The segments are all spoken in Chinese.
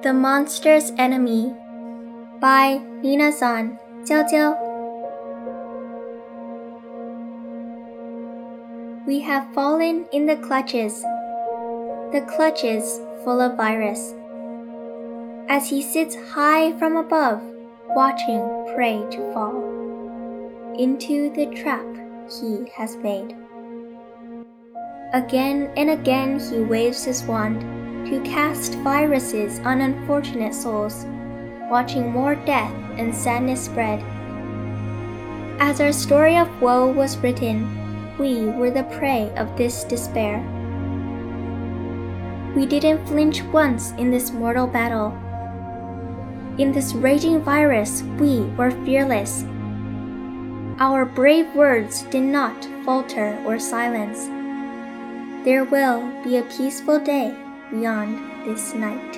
The Monster's Enemy by Nina San, Jiao Jiao. We have fallen in the clutches, the clutches full of virus. As he sits high from above, watching prey to fall into the trap he has made. Again and again he waves his wand to cast viruses on unfortunate souls, watching more death and sadness spread. As our story of woe was written, we were the prey of this despair. We didn't flinch once in this mortal battle. In this raging virus, we were fearless. Our brave words did not falter or silence. There will be a peaceful day beyond this night.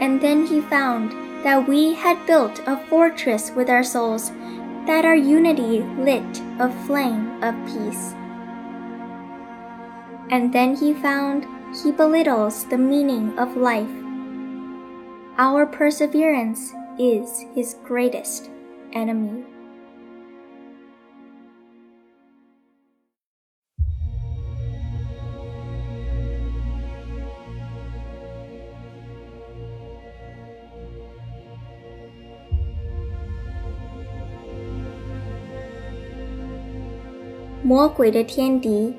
And then he found that we had built a fortress with our souls, that our unity lit a flame of peace. And then he found he belittles the meaning of life. Our perseverance is his greatest enemy. 魔鬼的天敌，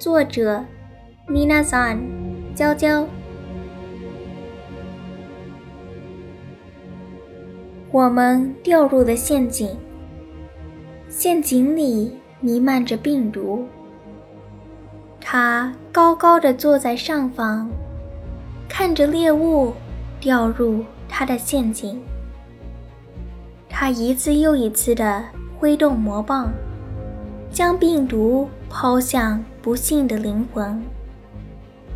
作者：Nina San，娇娇。我们掉入了陷阱，陷阱里弥漫着病毒。他高高的坐在上方，看着猎物掉入他的陷阱。他一次又一次的挥动魔棒。将病毒抛向不幸的灵魂，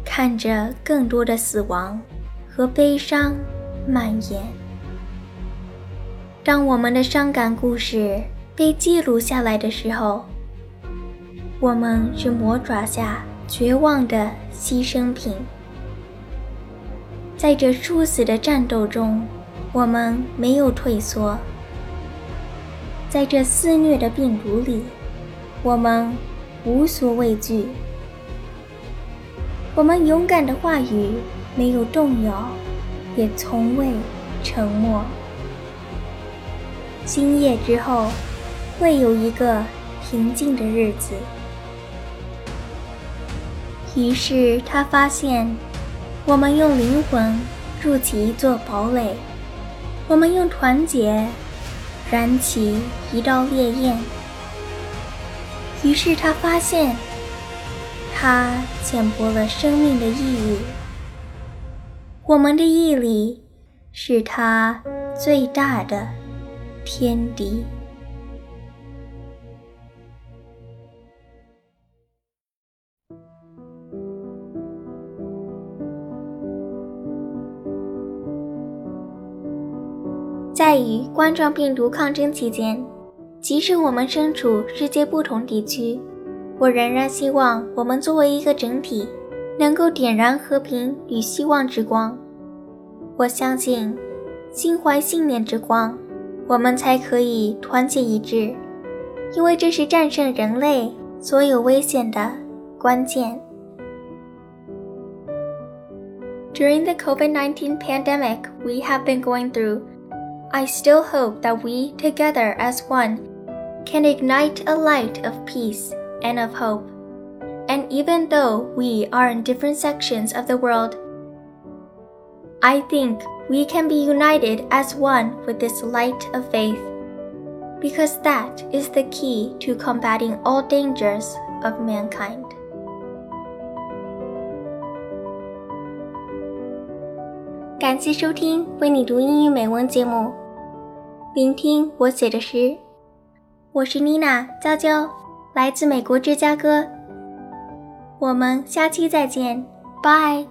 看着更多的死亡和悲伤蔓延。当我们的伤感故事被记录下来的时候，我们是魔爪下绝望的牺牲品。在这殊死的战斗中，我们没有退缩。在这肆虐的病毒里。我们无所畏惧，我们勇敢的话语没有动摇，也从未沉默。今夜之后，会有一个平静的日子。于是他发现，我们用灵魂筑起一座堡垒，我们用团结燃起一道烈焰。于是他发现，他浅薄了生命的意义。我们的毅力是他最大的天敌。在与冠状病毒抗争期间。即使我们身处世界不同地区，我仍然希望我们作为一个整体，能够点燃和平与希望之光。我相信，心怀信念之光，我们才可以团结一致，因为这是战胜人类所有危险的关键。During the COVID-19 pandemic we have been going through, I still hope that we, together as one, can ignite a light of peace and of hope. And even though we are in different sections of the world, I think we can be united as one with this light of faith, because that is the key to combating all dangers of mankind. 感谢收听为你读英语美文节目，聆听我写的诗。 我是妮娜娇娇，来自美国芝加哥。我们下期再见，拜。